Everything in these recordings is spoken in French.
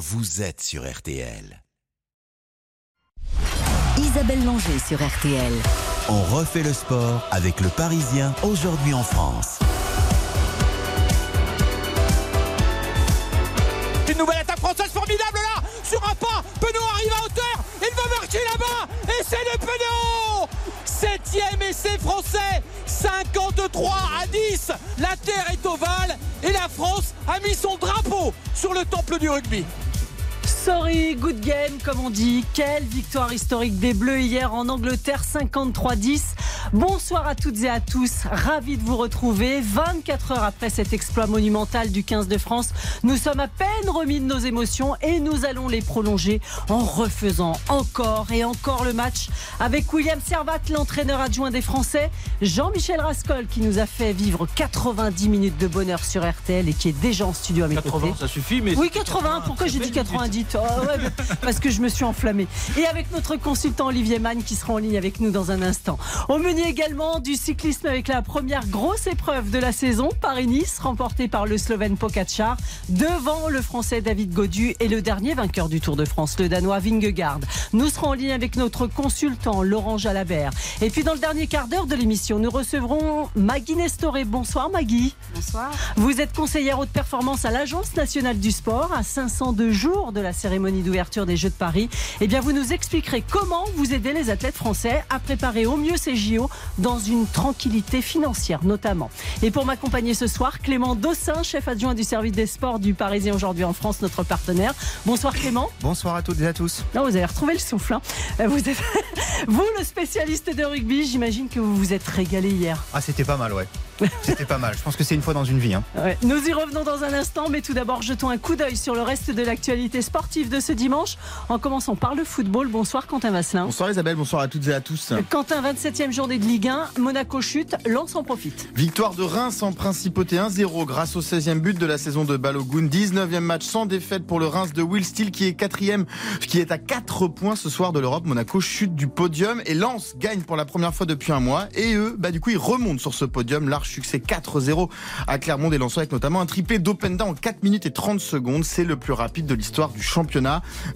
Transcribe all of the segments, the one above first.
vous êtes sur RTL. Isabelle Langer sur RTL. On refait le sport avec le Parisien aujourd'hui en France. Une nouvelle attaque française formidable là Sur un pas Penaud arrive à hauteur Il va marquer là-bas Et c'est le Penaud Septième essai français 53 à 10 La terre est ovale et la France a mis son drapeau sur le temple du rugby. Sorry, good game, comme on dit. Quelle victoire historique des Bleus hier en Angleterre, 53-10. Bonsoir à toutes et à tous. Ravi de vous retrouver. 24 heures après cet exploit monumental du 15 de France, nous sommes à peine remis de nos émotions et nous allons les prolonger en refaisant encore et encore le match avec William Servat, l'entraîneur adjoint des Français, Jean-Michel Rascol qui nous a fait vivre 90 minutes de bonheur sur RTL et qui est déjà en studio à mes 80, côtés. ça suffit, mais. Oui, 80. Pourquoi j'ai dit 90 Oh, ouais, Parce que je me suis enflammée. Et avec notre consultant Olivier Mann qui sera en ligne avec nous dans un instant. Au menu également du cyclisme avec la première grosse épreuve de la saison, Paris-Nice, remportée par le Slovène Pogacar, devant le Français David Godu et le dernier vainqueur du Tour de France, le Danois Vingegaard. Nous serons en ligne avec notre consultant Laurent Jalabert. Et puis dans le dernier quart d'heure de l'émission, nous recevrons Maggie Nestoré. Bonsoir Maggie. Bonsoir. Vous êtes conseillère haute performance à l'Agence nationale du sport à 502 jours de la cérémonie d'ouverture des Jeux de Paris. Eh bien, vous nous expliquerez comment vous aidez les athlètes français à préparer au mieux ces JO dans une tranquillité financière notamment. Et pour m'accompagner ce soir, Clément Dossin, chef adjoint du service des sports du Parisien aujourd'hui en France, notre partenaire. Bonsoir Clément. Bonsoir à toutes et à tous. Non, vous avez retrouvé le souffle. hein. Euh, Vous, êtes... vous, le spécialiste de rugby, j'imagine que vous vous êtes régalé hier. Ah, c'était pas mal, ouais. C'était pas mal. Je pense que c'est une fois dans une vie. hein. Ouais. Nous y revenons dans un instant, mais tout d'abord, jetons un coup d'œil sur le reste de l'actualité sportive de ce dimanche, en commençant par le football. Bonsoir Quentin Vasselin. Bonsoir Isabelle, bonsoir à toutes et à tous. Quentin, 27e journée de Ligue 1, Monaco chute, Lens en profite. Victoire de Reims en principauté 1-0 grâce au 16e but de la saison de Balogun. 19e match sans défaite pour le Reims de Will Steele qui est 4e, qui est à 4 points ce soir de l'Europe. Monaco chute du podium et Lens gagne pour la première fois depuis un mois. Et eux, bah du coup, ils remontent sur ce podium. Large succès 4-0 à Clermont des Lensois avec notamment un triplé d'Openda en 4 minutes et 30 secondes. C'est le plus rapide de l'histoire du championnat.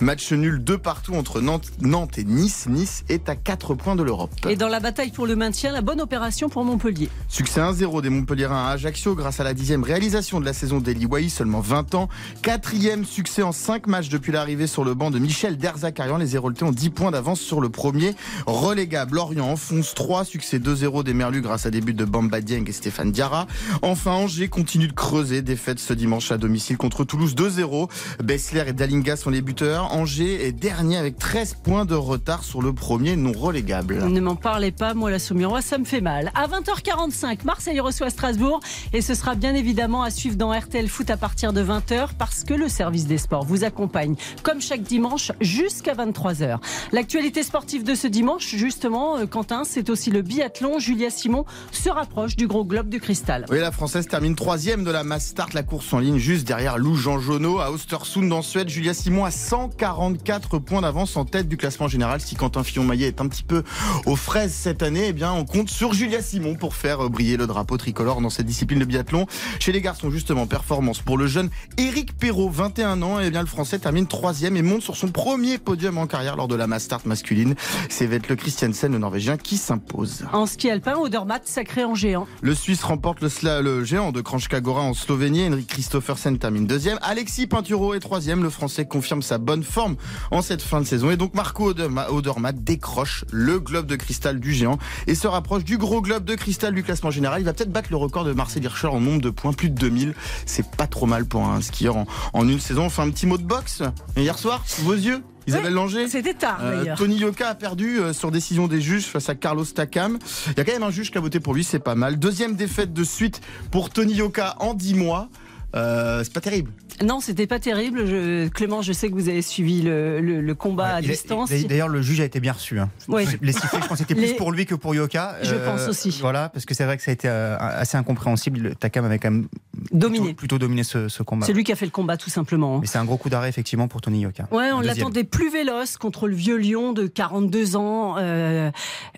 Match nul de partout entre Nantes, Nantes et Nice. Nice est à 4 points de l'Europe. Et dans la bataille pour le maintien, la bonne opération pour Montpellier. Succès 1-0 des Montpellierins à Ajaccio grâce à la dixième réalisation de la saison d'Eli Wahi, seulement 20 ans. Quatrième succès en 5 matchs depuis l'arrivée sur le banc de Michel Derzakarian. Les Héroltais ont 10 points d'avance sur le premier. Relégable, Lorient enfonce 3. Succès 2-0 des Merlus grâce à des buts de Bamba Dieng et Stéphane Diarra. Enfin, Angers continue de creuser. Défaite ce dimanche à domicile contre Toulouse 2-0. Bessler et Dalinga sont les buteurs. Angers est dernier avec 13 points de retard sur le premier non relégable. Ne m'en parlez pas, moi la Saumurois, ça me fait mal. À 20h45, Marseille reçoit Strasbourg et ce sera bien évidemment à suivre dans RTL Foot à partir de 20h parce que le service des sports vous accompagne comme chaque dimanche jusqu'à 23h. L'actualité sportive de ce dimanche, justement, euh, Quentin, c'est aussi le biathlon. Julia Simon se rapproche du gros globe de cristal. Oui, la Française termine troisième de la Mass Start, la course en ligne, juste derrière Lou Jean Jonot à Ostersund en Suède. Julia Simon a 144 points d'avance en tête du classement général. Si Quentin Fillon-Maillet est un petit peu aux fraises cette année, eh bien, on compte sur Julia Simon pour faire briller le drapeau tricolore dans cette discipline de biathlon. Chez les garçons, justement, performance pour le jeune Éric Perrault, 21 ans. Eh bien, le Français termine troisième et monte sur son premier podium en carrière lors de la Mass Start masculine. C'est Vetle Christiansen, le Norvégien, qui s'impose. En ski alpin, Odermatt sacré en géant. Le Suisse remporte le, sla- le géant de Kranjska Gora en Slovénie. Henrik Christophersen termine deuxième. Alexis Pinturo est troisième. Le Français confirme sa bonne forme en cette fin de saison. Et donc Marco Oderma- Odermatt décroche le globe de cristal du géant et se rapproche du gros globe de cristal du classement général. Il va peut-être battre le record de Marcel Hirscher en nombre de points, plus de 2000. C'est pas trop mal pour un skieur en, en une saison. On fait un petit mot de boxe. Et hier soir, sous vos yeux, Isabelle Langer C'était tard euh. Tony Yoka a perdu euh, sur décision des juges face à Carlos Takam. Il y a quand même un juge qui a voté pour lui, c'est pas mal. Deuxième défaite de suite pour Tony Yoka en 10 mois. Euh, c'est pas terrible. Non, c'était pas terrible. Je- Clément, je sais que vous avez suivi le, le- le combat à distance. D'ailleurs, le juge a été bien reçu. hein. Ouais. Les sifflets, je pense, c'était Les- plus pour lui que pour Yoka. Je pense aussi. Voilà, parce que c'est vrai que ça a été euh, assez incompréhensible. Le Takam avait quand même Dominé. plutôt, plutôt dominé ce, ce combat. C'est lui qui a fait le combat tout simplement. hein. Mais c'est un gros coup d'arrêt effectivement pour Tony Yoka. Ouais, on l'attendait plus véloce contre le vieux lion de 42 ans. Euh,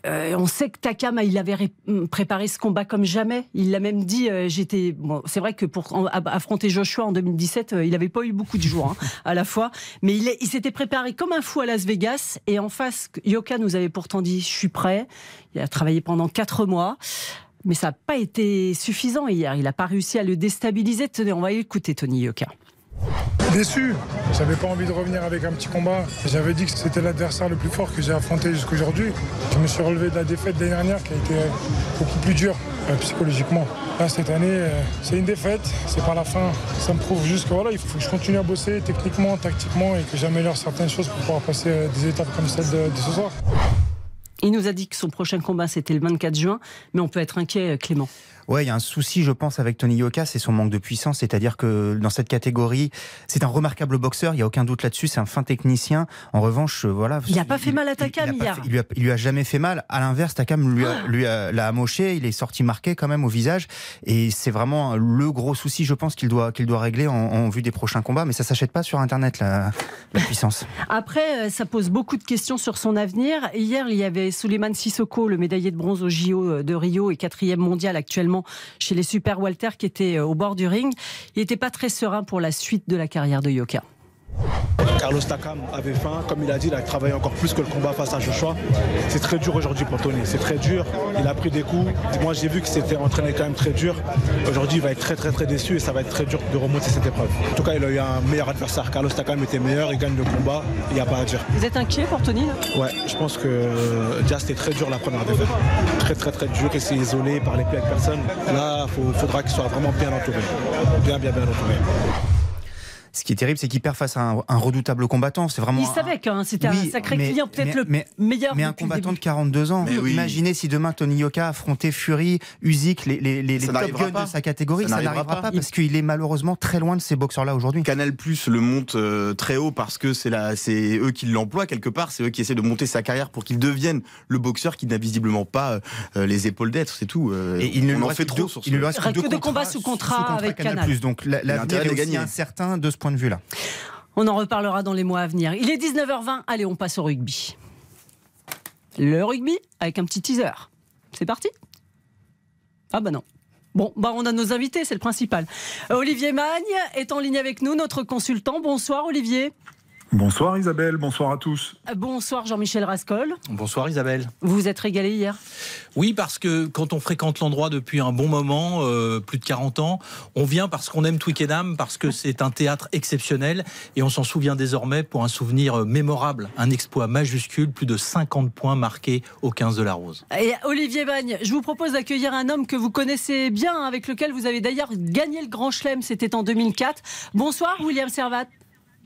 euh, on sait que Takam, il avait ré- préparé ce combat comme jamais. Il l'a même dit. euh, J'étais. Bon, c'est vrai que pour affronter Joshua en 2017, euh, il n'avait pas eu beaucoup de jours hein, à la fois, mais il, s'était préparé comme un fou à Las Vegas. Et en face, Yoka nous avait pourtant dit "Je suis prêt." Il a travaillé pendant quatre mois. Mais ça n'a pas été suffisant hier. Il n'a pas réussi à le déstabiliser. Tenez, on va écouter Tony Yoka. Déçu, j'avais pas envie de revenir avec un petit combat. J'avais dit que c'était l'adversaire le plus fort que j'ai affronté jusqu'aujourd'hui. Je me suis relevé de la défaite l'année dernière qui a été beaucoup plus dure euh, psychologiquement. Cette année, euh, c'est une défaite, c'est pas la fin. Ça me prouve juste que voilà, il faut que je continue à bosser techniquement, tactiquement et que j'améliore certaines choses pour pouvoir passer euh, des étapes comme celle de, de ce soir. Il nous a dit que son prochain combat c'était le 24 juin, mais on peut être inquiet, euh, Clément. Ouais, il y a un souci, je pense, avec Tony Yoka, c'est son manque de puissance. C'est-à-dire que dans cette catégorie, c'est un remarquable boxeur, il n'y a aucun doute là-dessus, c'est un fin technicien. En revanche, euh, voilà. Il n'a pas fait mal à Takam il, hier. il lui a, il lui a jamais fait mal. À l'inverse, Takam lui, a- lui a- l'a amoché, il est sorti marqué quand même au visage. Et c'est vraiment le gros souci, je pense, qu'il doit, qu'il doit régler en, en vue des prochains combats. Mais ça s'achète pas sur Internet, la, la puissance. Après, euh, ça pose beaucoup de questions sur son avenir. Hier, il y avait Suleiman Sissoko, le médaillé de bronze au JO de Rio et quatrième mondial actuellement chez les Super Walter, qui était euh, au bord du ring. Il n'était pas très serein pour la suite de la carrière de Yoka. Carlos Takam avait faim, comme il a dit, il a travaillé encore plus que le combat face à Joshua. C'est très dur aujourd'hui pour Tony, c'est très dur. Il a pris des coups. Moi j'ai vu qu'il s'était entraîné quand même très dur. Aujourd'hui il va être très très très déçu et ça va être très dur de remonter cette épreuve. En tout cas il a eu un meilleur adversaire. Carlos Takam était meilleur, il gagne le combat, il n'y a pas à dire. Vous êtes inquiet pour Tony là? Ouais, je pense que euh, déjà c'était très dur la première défaite. Très très très dur, il s'est isolé, parlait plus avec personne. Là, il faudra qu'il soit vraiment bien entouré. Bien bien bien entouré. Ce qui est terrible, c'est qu'il perd face à un, un redoutable combattant. C'est vraiment. Il un- savait que hein, c'était un sacré mais- client, peut-être mais- le mais- meilleur. Mais un combattant de début. 42 ans. Oui. Imaginez si demain Tony Yoka affrontait Fury, Usyk, les, les, les, top guns pas. de sa catégorie. Ça Ça, n'arrivera pas. pas, parce qu'il est malheureusement très loin de ces boxeurs-là aujourd'hui. Canal Plus le monte euh, très haut parce que c'est eux qui l'emploient quelque part, c'est eux qui essaient de monter sa carrière pour qu'il devienne le boxeur qui n'a visiblement pas euh, les épaules d'être, c'est tout. Euh, Et il ne lui en fait trop il ne lui reste que deux combats sous contrat avec Canal. Donc la- l'avenir est de aussi gagner. incertain de ce de vue-là. On en reparlera dans les mois à venir. Il est 19h20. Allez, on passe au rugby. Le rugby avec un petit teaser. C'est parti? Ah bah non. Bon, bah on a nos invités, c'est le principal. Euh, Olivier Magne est en ligne avec nous, notre consultant. Bonsoir Olivier. Bonsoir Isabelle, bonsoir à tous. Euh, Bonsoir Jean-Michel Rascol. Bonsoir Isabelle. Vous vous êtes régalé hier? Oui, parce que quand on fréquente l'endroit depuis un bon moment, euh, plus de 40 ans, on vient parce qu'on aime Twickenham, parce que c'est un théâtre exceptionnel et on s'en souvient désormais pour un souvenir euh, mémorable, un exploit majuscule, plus de 50 points marqués au 15 de la Rose. Et Olivier Magne, je vous propose d'accueillir un homme que vous connaissez bien, hein, avec lequel vous avez d'ailleurs gagné le Grand Chelem, c'était en 2004. Bonsoir William Servat.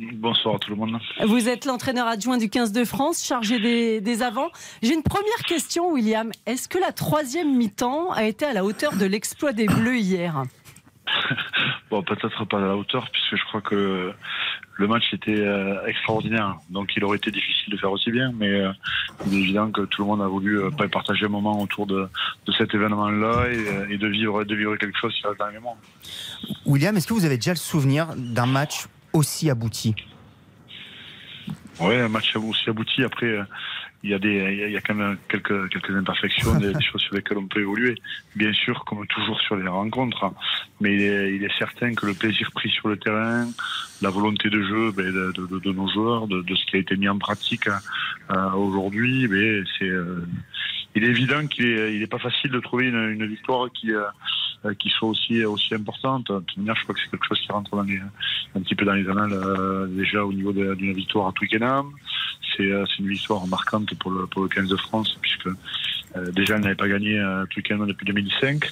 Bonsoir à tout le monde. Vous êtes l'entraîneur adjoint du 15 de France, chargé des, des avants. J'ai une première question, William. Est-ce que la troisième mi-temps a été à la hauteur de l'exploit des Bleus hier? Bon, peut-être pas à la hauteur, puisque je crois que le match était euh, extraordinaire. Donc il aurait été difficile de faire aussi bien, mais euh, il est évident que tout le monde a voulu euh, partager un moment autour de, de cet événement-là et, et de, vivre, de vivre quelque chose qui reste dans la mémoire. William, est-ce que vous avez déjà le souvenir d'un match aussi abouti Oui, un match aussi abouti. Après, euh, il y a quand même quelques, quelques imperfections, des, choses sur lesquelles on peut évoluer. Bien sûr, comme toujours sur les rencontres. hein. Mais il est, certain que le plaisir pris sur le terrain, la volonté de jeu ben, de, nos joueurs, de, de ce qui a été mis en pratique hein, euh, aujourd'hui, ben, c'est, euh, il est évident qu'il est, il est pas facile de trouver une, une victoire qui, euh, qui soit aussi, aussi importante. De toute manière, je crois que c'est quelque chose qui rentre dans les, un petit peu dans les annales euh, déjà au niveau d'une victoire à Twickenham. C'est euh, une victoire marquante pour le, pour le 15 de France puisque euh, déjà elle n'avait pas gagné euh, Twickenham depuis 2005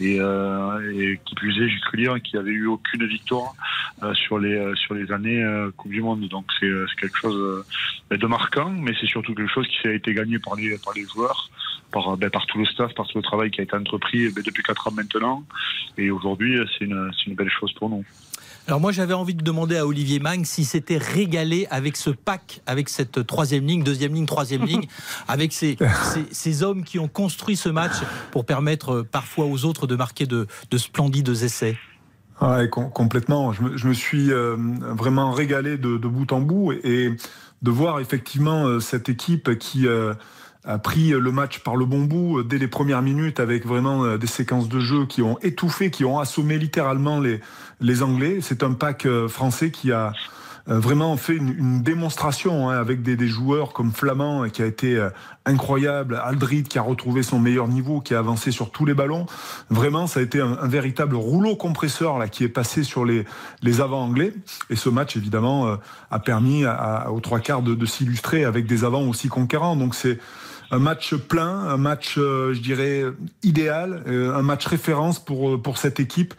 et, euh, et qui plus est, j'ai cru lire qu'il avait eu aucune victoire euh, sur les euh, sur les années Coupe du Monde. Donc c'est quelque chose de marquant, mais c'est surtout quelque chose qui a été gagné par les par les joueurs. Par, euh, ben, par tout le staff, par tout le travail qui a été entrepris ben, depuis 4 ans maintenant. Et aujourd'hui, euh, c'est une, belle chose pour nous. Alors moi j'avais envie de demander à Olivier Magne si s'était régalé avec ce pack, avec cette troisième ligne, deuxième ligne, troisième ligne, avec ces, ces, ces hommes qui ont construit ce match pour permettre euh, parfois aux autres de marquer de, de splendides essais. Ouais, complètement. Je me, suis vraiment régalé de, bout en bout et, de voir effectivement cette équipe qui a pris le match par le bon bout dès les premières minutes avec vraiment des séquences de jeu qui ont étouffé, qui ont assommé littéralement les, les Anglais. C'est un pack français qui a euh, vraiment fait une, démonstration hein, avec des, joueurs comme Flamand euh, qui a été euh, incroyable, Aldrid qui a retrouvé son meilleur niveau, qui a avancé sur tous les ballons. Vraiment, ça a été un, véritable rouleau compresseur là qui est passé sur les, les avants anglais. Et ce match, évidemment, a permis aux trois quarts de, de s'illustrer avec des avants aussi conquérants. Donc c'est un match plein, un match, euh, je dirais, idéal, euh, un match référence pour, euh, pour cette équipe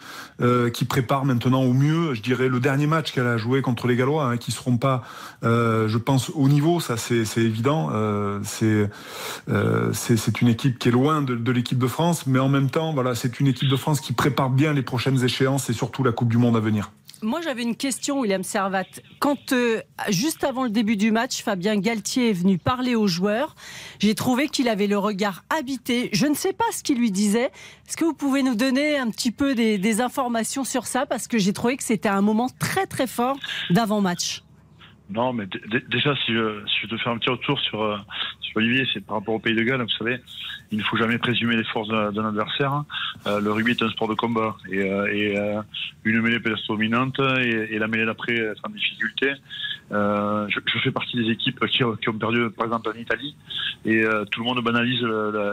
qui prépare maintenant au mieux, je dirais, le dernier match qu'elle a joué contre les Gallois, hein, qui seront pas, je pense, au niveau, ça c'est évident. c'est c'est une équipe qui est loin de, de l'équipe de France, mais en même temps, voilà, c'est une équipe de France qui prépare bien les prochaines échéances et surtout la Coupe du Monde à venir. Moi, j'avais une question, William Servat. Quand, euh, juste avant le début du match, Fabien Galtier est venu parler aux joueurs, j'ai trouvé qu'il avait le regard habité. Je ne sais pas ce qu'il lui disait. Est-ce que vous pouvez nous donner un petit peu des, informations sur ça? Parce que j'ai trouvé que c'était un moment très, très fort d'avant-match. Non, mais déjà, si je, si je te fais un petit retour sur, euh, Olivier, c'est par rapport au Pays de Galles, vous savez, il ne faut jamais présumer les forces d'un adversaire. Hein. Euh, le rugby est un sport de combat et, euh, et une mêlée peut être dominante et, et la mêlée d'après être en difficulté. Euh, je, je, fais partie des équipes qui, qui, ont perdu, par exemple, en Italie, et euh, tout le monde banalise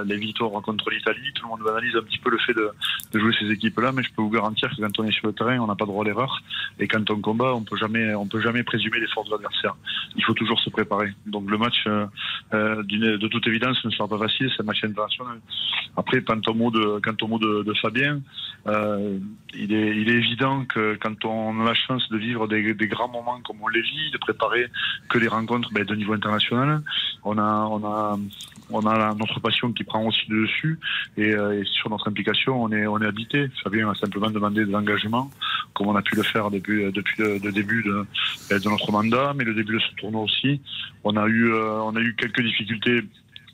les victoires contre l'Italie, tout le monde banalise un petit peu le fait de, de jouer ces équipes-là, mais je peux vous garantir que quand on est sur le terrain, on n'a pas droit à l'erreur, et quand on combat, on peut jamais, on peut jamais présumer les forces de l'adversaire. Il faut toujours se préparer. Donc le match, euh, euh de toute évidence, ne sera pas facile, c'est un match international. Après, quant au mot de, au mot de, Fabien, euh, il, est, il est évident que quand on a la chance de vivre des, des grands moments comme on les vit, de préparer que les rencontres ben, de niveau international. On a, on a, on a notre passion qui prend aussi dessus et, euh, et, sur notre implication, on est, on est habité. Ça vient simplement demander de l'engagement, comme on a pu le faire depuis, depuis le, début de, de, notre mandat, mais le début de ce tournoi aussi. On a eu, euh, on a eu quelques difficultés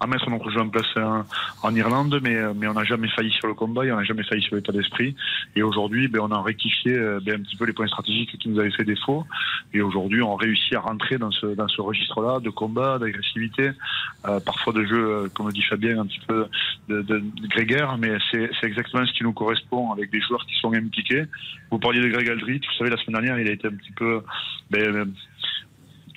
à mettre notre jeu en place en, Irlande, mais, mais on n'a jamais failli sur le combat, et on n'a jamais failli sur l'état d'esprit. Et aujourd'hui, ben, on a rectifié euh, ben, un petit peu les points stratégiques qui nous avaient fait défaut. Et aujourd'hui, on réussit à rentrer dans ce, dans ce registre-là de combat, d'agressivité, euh, parfois de jeu, euh, comme dit Fabien, un petit peu de, de, grégaire, mais c'est exactement ce qui nous correspond avec des joueurs qui sont impliqués. Vous parliez de Greg Aldrit, vous savez, la semaine dernière, il a été un petit peu ben,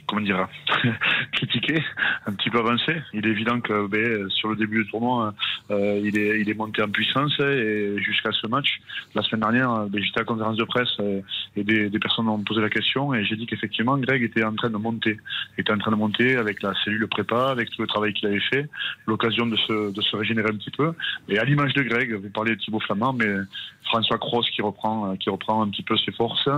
comment dire, critiqué, un petit peu avancé. Il est évident que ben, sur le début du tournoi, euh, il, est, il est monté en puissance et jusqu'à ce match, la semaine dernière, ben, j'étais à la conférence de presse et des, des personnes m'ont posé la question et j'ai dit qu'effectivement, Greg était en train de monter, était en train de monter avec la cellule prépa, avec tout le travail qu'il avait fait, l'occasion de se, de se régénérer un petit peu. Et à l'image de Greg, vous parlez de Thibaut Flamand, mais François Cross qui reprend, qui reprend un petit peu ses forces,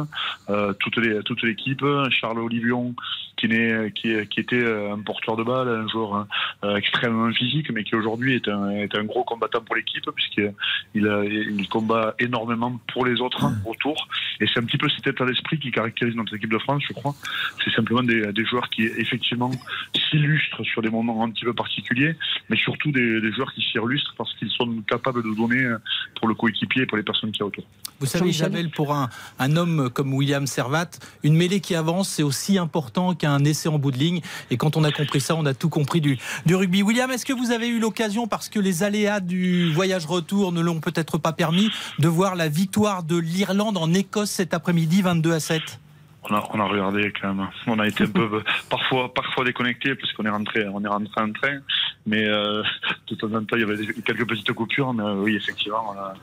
euh, toute l'équipe, Charles Olivion qui, qui, qui, était un porteur de balle, un joueur hein, euh, extrêmement physique, mais qui aujourd'hui est un, est un gros combattant pour l'équipe, puisqu'il il, combat énormément pour les autres hein, autour. Et c'est un petit peu cet état d'esprit qui caractérise notre équipe de France, je crois. C'est simplement des, des, joueurs qui, effectivement, s'illustrent sur des moments un petit peu particuliers, mais surtout des, des joueurs qui s'illustrent parce qu'ils sont capables de donner pour le coéquipier et pour les personnes qui y a autour. Vous savez, Isabelle, pour un, un homme comme William Servat, une mêlée qui avance, c'est aussi important qu'un un essai en bout de ligne. Et quand on a compris ça, on a tout compris du, du rugby. William, est-ce que vous avez eu l'occasion, parce que les aléas du voyage retour ne l'ont peut-être pas permis, de voir la victoire de l'Irlande en Écosse cet après-midi, 22 à 7 on a, on a, regardé quand même. On a été un peu parfois parfois déconnecté parce qu'on est rentré on est rentré en train, mais euh, de temps en temps il y avait quelques petites coupures, mais euh, oui effectivement on a,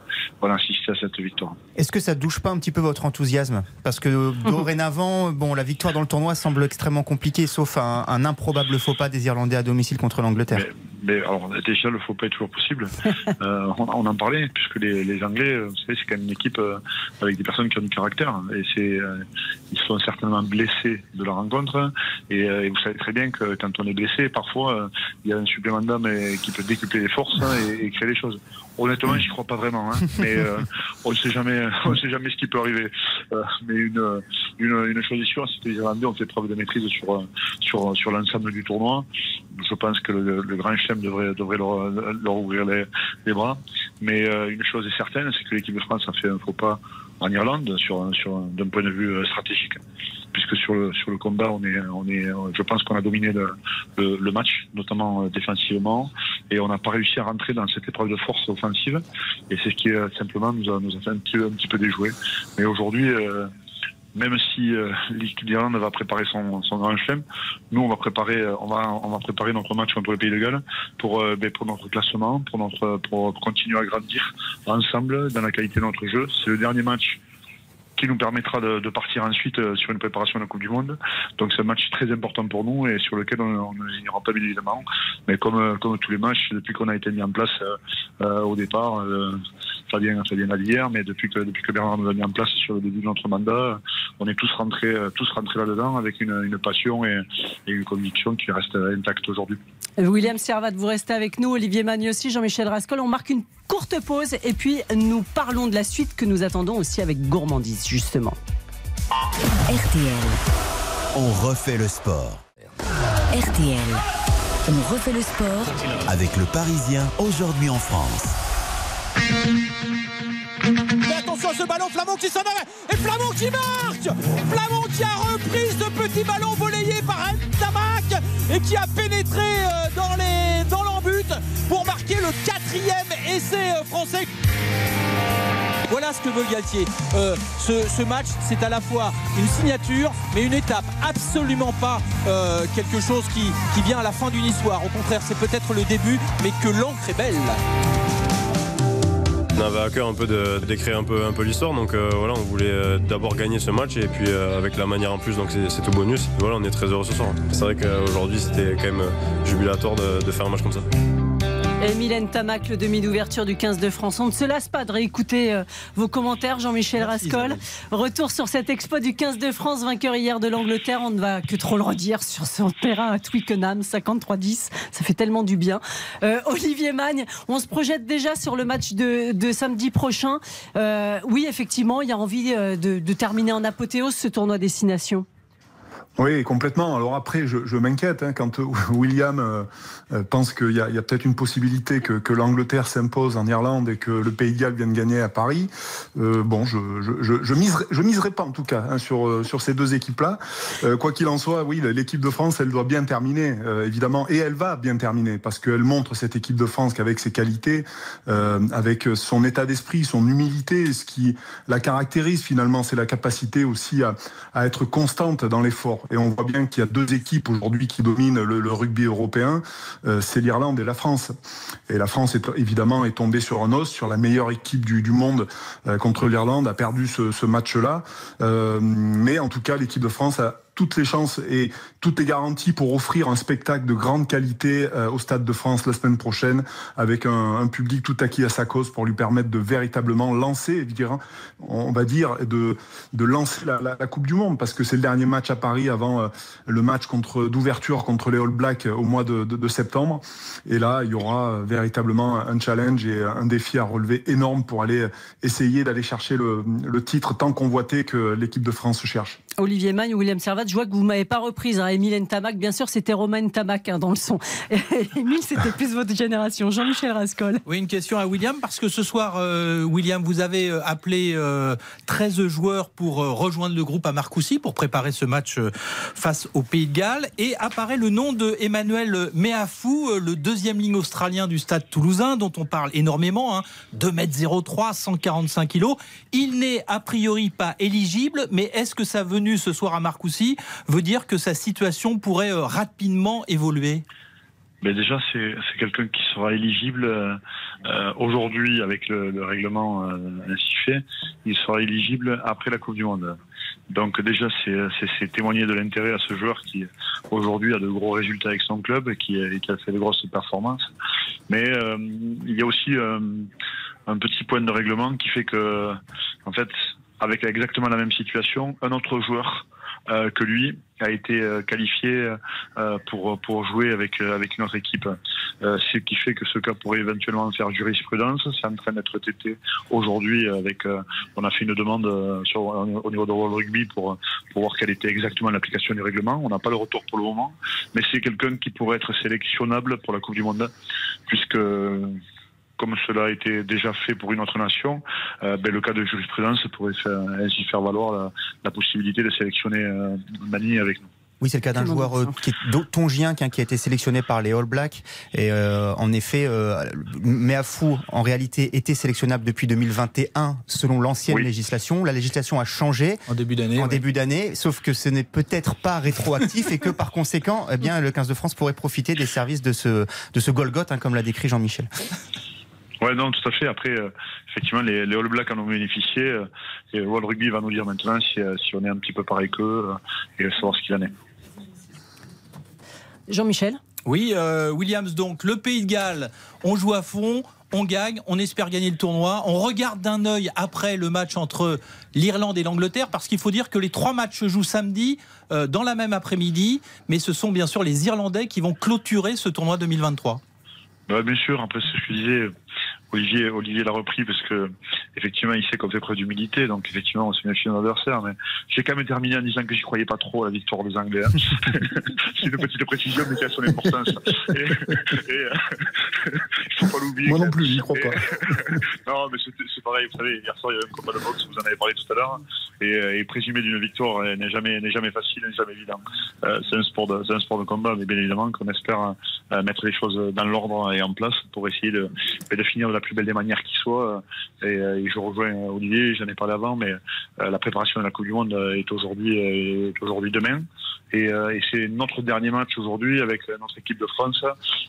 on a assisté à cette victoire. Est-ce que ça douche pas un petit peu votre enthousiasme? Parce que dorénavant, bon la victoire dans le tournoi semble extrêmement compliquée, sauf un, un improbable faux pas des Irlandais à domicile contre l'Angleterre. Mais alors déjà, le faux pas est toujours possible. euh, on, on, en parlait, puisque les, les Anglais, vous savez, c'est quand même une équipe euh, avec des personnes qui ont du caractère. Et c'est, euh, ils sont certainement blessés de la rencontre. Et, euh, et, vous savez très bien que quand on est blessé, parfois, il y a un supplément d'âme qui peut décupler les forces hein, et, et, créer les choses. Honnêtement, j'y crois pas vraiment, hein, mais on ne sait jamais, on sait jamais ce qui peut arriver. mais une, une, une chose est sûre, c'est que les Irlandais ont fait preuve de maîtrise sur sur sur l'ensemble du tournoi. Je pense que le, le grand chef devrait, devrait leur, leur ouvrir les, les, bras. Mais euh, une chose est certaine, c'est que l'équipe de France a fait un faux pas en Irlande sur, sur d'un point de vue stratégique. Puisque sur le sur le combat on est on est je pense qu'on a dominé le, le, match notamment défensivement. Et on n'a pas réussi à rentrer dans cette épreuve de force offensive. Et c'est ce qui simplement nous a, nous a fait un petit, un petit peu déjouer. Mais aujourd'hui même si euh, l'équipe d'Irlande va préparer son, son grand chelem, nous on va préparer, euh, on va, on va préparer notre match contre le Pays de Galles pour, euh, ben, pour notre classement, pour notre, pour continuer à grandir ensemble dans la qualité de notre jeu. C'est le dernier match qui nous permettra de, partir ensuite euh, sur une préparation de la Coupe du Monde. Donc c'est un match très important pour nous et sur lequel on, ne pas bien évidemment. Mais comme, euh, comme tous les matchs, depuis qu'on a été mis en place euh, au départ, euh, Fabien, Fabien l'a dit hier, mais depuis que, depuis que Bernard nous a mis en place sur le début de notre mandat, on est tous rentrés, tous rentrés là-dedans avec une, passion et, une conviction qui reste intacte aujourd'hui. William Servat, vous restez avec nous, Olivier Magne aussi, Jean-Michel Rascol. On marque une courte pause et puis nous parlons de la suite que nous attendons aussi avec gourmandise, justement. RTL. On refait le sport. RTL. On refait le sport avec le Parisien aujourd'hui en France. Ce ballon, Flamand qui s'en et Flamand qui marque Flamand qui a repris ce petit ballon volayé par Tamak et qui a pénétré euh, dans les dans l'embut pour marquer le quatrième essai euh, français. Voilà ce que veut Galtier. Euh, ce, match, c'est à la fois une signature, mais une étape. Absolument pas quelque chose qui vient à la fin d'une histoire. Au contraire, c'est peut-être le début, mais que l'encre est belle. On avait à cœur un peu d'écrire un peu, l'histoire, donc euh, voilà, on voulait euh, d'abord gagner ce match et puis euh, avec la manière en plus, donc c'est tout bonus. Voilà, on est très heureux ce soir. C'est vrai qu'aujourd'hui c'était quand même jubilatoire de faire un match comme ça. Et Mylène Tamac, le demi d'ouverture du 15 de France. On ne se lasse pas de réécouter euh, vos commentaires, Jean-Michel Rascol. Retour sur cet exploit du 15 de France, vainqueur hier de l'Angleterre. On ne va que trop le redire sur son terrain à Twickenham, 53-10. Ça fait tellement du bien. Euh, Olivier Magne, on se projette déjà sur le match de, de samedi prochain. Euh, oui, effectivement, il y a envie euh, de, de terminer en apothéose ce tournoi destination. Oui, complètement. Alors après, je, m'inquiète hein, quand William euh, euh pense qu'il y a, peut-être une possibilité que, l'Angleterre s'impose en Irlande et que le Pays de Galles vienne gagner à Paris. Euh, bon, je, je, je, miserai, miserai pas en tout cas hein, sur, euh, ces deux équipes-là. Euh, quoi qu'il en soit, oui, l'équipe de France, elle doit bien terminer, évidemment, et elle va bien terminer parce qu'elle montre cette équipe de France qu'avec ses qualités, avec son état d'esprit, son humilité, ce qui la caractérise finalement, c'est la capacité aussi à, à être constante dans l'effort. Et on voit bien qu'il y a deux équipes aujourd'hui qui dominent le, rugby européen, euh, c'est l'Irlande et la France. Et la France est évidemment est tombée sur un os, sur la meilleure équipe du, monde euh, contre l'Irlande, a perdu ce, ce match-là. Euh, mais en tout cas, l'équipe de France a toutes les chances et toutes les garanties pour offrir un spectacle de grande qualité euh, au Stade de France la semaine prochaine avec un, public tout acquis à sa cause pour lui permettre de véritablement lancer, on va dire, de, lancer la, Coupe du Monde parce que c'est le dernier match à Paris avant euh, le match d'ouverture contre les All Blacks au mois de, septembre. Et là, il y aura euh, véritablement un challenge et un défi à relever énorme pour aller essayer d'aller chercher le, le titre tant convoité que l'équipe de France cherche. Olivier Magne, William Servat, je vois que vous m'avez pas reprise. Hein. Émile Tamac, bien sûr, c'était Romain Tamac hein, dans le son. Émile, c'était plus votre génération. Jean-Michel Rascol. Oui, une question à William, parce que ce soir, euh, William, vous avez euh, appelé euh, 13 joueurs pour euh, rejoindre le groupe à Marcoussis pour préparer ce match face au Pays de Galles. Et apparaît le nom de Emmanuel Meafou, le deuxième ligne australien du stade toulousain, dont on parle énormément. Hein, 2m03, 145 kg. Il n'est a priori pas éligible, mais est-ce que sa ce soir à Marcoussis veut dire que sa situation pourrait euh, rapidement évoluer? Mais déjà, c'est quelqu'un qui sera éligible euh, aujourd'hui avec le, le règlement euh, ainsi fait. Il sera éligible après la Coupe du Monde. Donc déjà, c'est témoigner de l'intérêt à ce joueur qui aujourd'hui a de gros résultats avec son club et qui, qui a fait de grosses performances. Mais euh, il y a aussi euh, un petit point de règlement qui fait que, en fait, avec exactement la même situation, un autre joueur euh, que lui a été euh, qualifié euh, pour pour jouer avec avec notre équipe. Ce qui fait que ce cas pourrait éventuellement faire jurisprudence. C'est en train d'être traité aujourd'hui avec. On a fait une demande au niveau de World Rugby pour pour voir quelle était exactement l'application du règlement. On n'a pas le retour pour le moment, mais c'est quelqu'un qui pourrait être sélectionnable pour la Coupe du Monde, puisque comme cela a été déjà fait pour une autre nation, ben, le cas de jurisprudence pourrait faire, ainsi faire valoir la, possibilité de sélectionner Mani avec nous. Oui, c'est le cas d'un joueur euh, qui est tongien qui, a été sélectionné par les All Blacks. Et euh, en effet, euh, Meafou, en réalité, était sélectionnable depuis 2021 selon l'ancienne législation. La législation a changé en début d'année. En début d'année, sauf que ce n'est peut-être pas rétroactif et que par conséquent, eh bien, le 15 de France pourrait profiter des services de ce de ce Golgoth, hein, comme l'a décrit Jean-Michel. Ouais, non, tout à fait. Après, euh, effectivement, les, les, All Blacks en ont bénéficié. Euh, et World Rugby va nous dire maintenant si, euh, si on est un petit peu pareil qu'eux et savoir ce qu'il en est. Jean-Michel? Oui, euh, Williams, donc le Pays de Galles, on joue à fond, on gagne, on espère gagner le tournoi. On regarde d'un œil après le match entre l'Irlande et l'Angleterre, parce qu'il faut dire que les trois matchs se jouent samedi, euh, dans la même après-midi, mais ce sont bien sûr les Irlandais qui vont clôturer ce tournoi 2023. Bah, bien sûr, après ce que je disais, Olivier, Olivier l'a repris parce que effectivement, il sait qu'on fait preuve d'humilité. Donc effectivement, on se méfie de nos adversaires. Mais j'ai quand même terminé en disant que je croyais pas trop à la victoire des Anglais. Hein. C'est une petite précision, mais qui a son importance. Et, et euh, faut pas l'oublier. Moi non plus, j'y crois pas. non, mais c'est pareil. Vous savez, hier soir, il y avait un combat de boxe. Vous en avez parlé tout à l'heure. Et, euh, et présumer d'une victoire n'est jamais, n'est jamais facile, n'est jamais évident. Euh, c'est un sport de, c'est un sport de combat, mais bien évidemment qu'on espère euh, mettre les choses dans l'ordre et en place pour essayer de, de finir de la plus belle des manières qui soit. Et, et je rejoins Olivier, j'en ai parlé avant, mais la préparation de la Coupe du Monde est aujourd'hui, est aujourd'hui demain. Et, c'est notre dernier match aujourd'hui avec notre équipe de France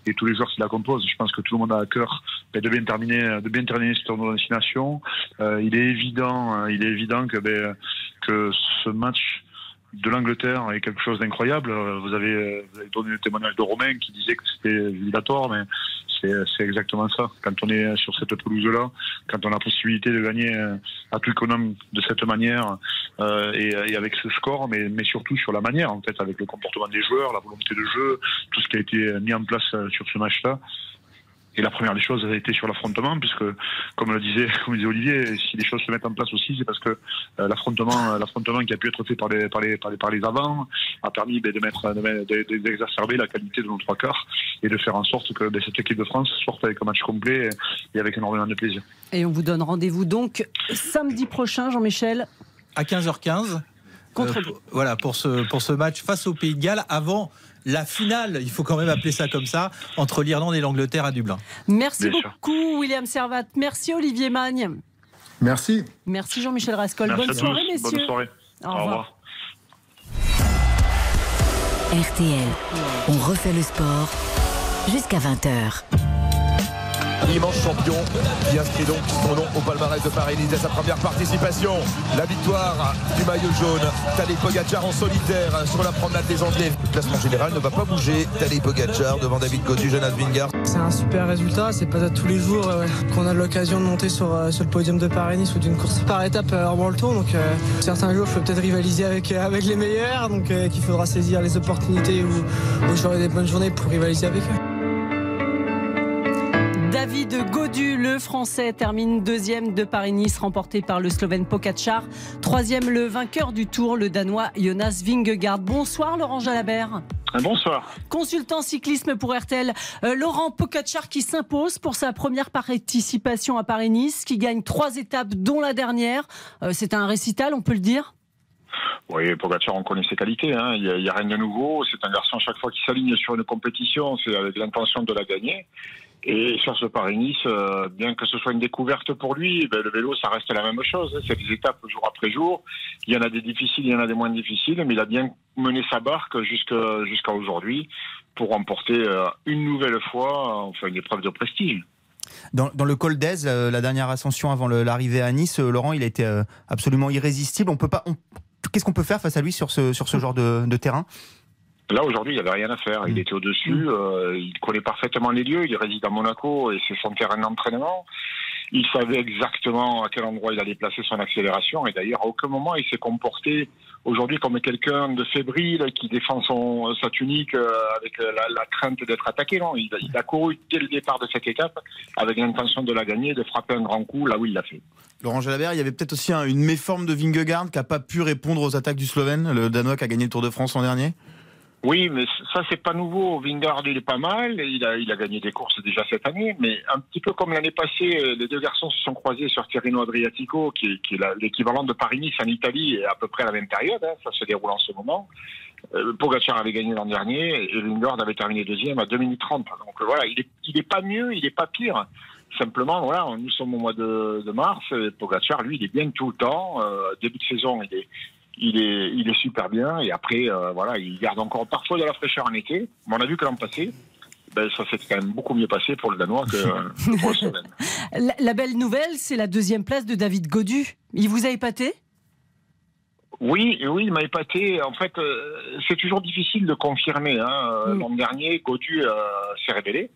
et tous les joueurs qui la composent. Je pense que tout le monde a à cœur de bien terminer, de bien terminer ce tournoi de destination. Euh, il est évident, il est évident que, ben, que ce match de l'Angleterre est quelque chose d'incroyable. Vous avez, donné le témoignage de Romain qui disait que c'était jubilatoire, mais c'est exactement ça. Quand on est sur cette pelouse-là, quand on a la possibilité de gagner à tout économe de cette manière euh, et, et, avec ce score, mais, mais surtout sur la manière, en fait, avec le comportement des joueurs, la volonté de jeu, tout ce qui a été mis en place sur ce match-là, et la première des choses a été sur l'affrontement, puisque, comme le disait, comme disait Olivier, si les choses se mettent en place aussi, c'est parce que euh, l'affrontement, euh, l'affrontement qui a pu être fait par les, par les, par les, par les avants a permis ben, de mettre, d'exacerber la qualité de nos trois quarts et de faire en sorte que ben, cette équipe de France sorte avec un match complet et avec énormément de plaisir. Et on vous donne rendez-vous donc samedi prochain, Jean-Michel À 15h15. Contre... Euh, voilà, pour ce, pour ce match face au Pays de Galles, avant la finale, il faut quand même appeler ça comme ça, entre l'Irlande et l'Angleterre à Dublin. Merci beaucoup, William Servat. Merci, Olivier Magne. Merci. Merci, Jean-Michel Rascol. Bonne soirée, messieurs. Bonne soirée. Au, revoir. RTL, on refait le sport jusqu'à 20h immense champion qui inscrit donc son nom au palmarès de Paris-Nice à sa première participation. La victoire du maillot jaune. Tadej Pogacar en solitaire sur la promenade des Anglais. Le classement général ne va pas bouger. Tadej Pogacar devant David Godu, Jonas Vingard. C'est un super résultat. C'est pas tous les jours euh, qu'on a l'occasion de monter sur, euh, sur le podium de Paris-Nice ou d'une course par étape euh, en le Tour. Donc certains jours, je peux peut-être rivaliser avec, les meilleurs. Donc qu'il faudra saisir les opportunités où, où j'aurai des bonnes journées pour rivaliser avec eux. David Godu, le français, termine deuxième de Paris-Nice, remporté par le Slovène Pogacar. Troisième, le vainqueur du tour, le danois Jonas Vingegaard. Bonsoir Laurent Jalabert. Bonsoir. Consultant cyclisme pour RTL, euh, Laurent Pogacar qui s'impose pour sa première participation à Paris-Nice, qui gagne trois étapes, dont la dernière. Euh, c'est un récital, on peut le dire? Oui, Pogacar, on connaît ses qualités. Hein. Il n'y a, a, rien de nouveau. C'est un garçon, chaque fois qu'il s'aligne sur une compétition, c'est avec l'intention de la gagner. Et sur ce Paris-Nice, euh, bien que ce soit une découverte pour lui, ben, le vélo, ça reste la même chose. Hein. C'est des étapes jour après jour. Il y en a des difficiles, il y en a des moins difficiles, mais il a bien mené sa barque jusqu'à aujourd'hui pour remporter euh, une nouvelle fois enfin, une épreuve de prestige. Dans, le col d'Aise, euh, la dernière ascension avant l'arrivée à Nice, Laurent, il a été absolument irrésistible. On peut pas. Qu'est-ce qu'on peut faire face à lui sur ce, sur ce genre de terrain? Là, aujourd'hui, il n'y avait rien à faire. Il mm. était au-dessus, mm. euh, il connaît parfaitement les lieux, il réside à Monaco et c'est son terrain d'entraînement. Il savait exactement à quel endroit il allait placer son accélération et d'ailleurs, à aucun moment, il s'est comporté aujourd'hui comme quelqu'un de fébrile qui défend son, sa tunique euh, avec la, crainte d'être attaqué. Non, il, il, a couru dès le départ de cette étape avec l'intention de la gagner, de frapper un grand coup là où il l'a fait. Laurent Jalabert, il y avait peut-être aussi une méforme de Vingegaard qui n'a pas pu répondre aux attaques du Slovène, le Danois qui a gagné le Tour de France l'an dernier? Oui, mais ça, c'est pas nouveau. Vingard, il est pas mal. Il a, il a gagné des courses déjà cette année. Mais un petit peu comme l'année passée, euh, les deux garçons se sont croisés sur Tirreno Adriatico, qui est, l'équivalent de Paris-Nice en Italie, et à peu près à la même période. hein. ça se déroule en ce moment. Euh, avait gagné l'an dernier et Vingard avait terminé deuxième à 2 minutes 30. Donc euh, voilà, il est, il est pas mieux, il est pas pire. Simplement, voilà, nous sommes au mois de, mars. Et lui, il est bien tout le temps. Euh, début de saison, il est, il est, il est super bien. Et après, euh, voilà, il garde encore parfois de la fraîcheur en été. Mais on a vu que l'an passé, ben, ça s'est quand même beaucoup mieux passé pour le Danois que pour le Slovène. La, la belle nouvelle, c'est la deuxième place de David Godu. Il vous a épaté? Oui, oui, il m'a épaté. En fait, euh, c'est toujours difficile de confirmer. Hein. Euh, L'an dernier, Godu euh, s'est révélé.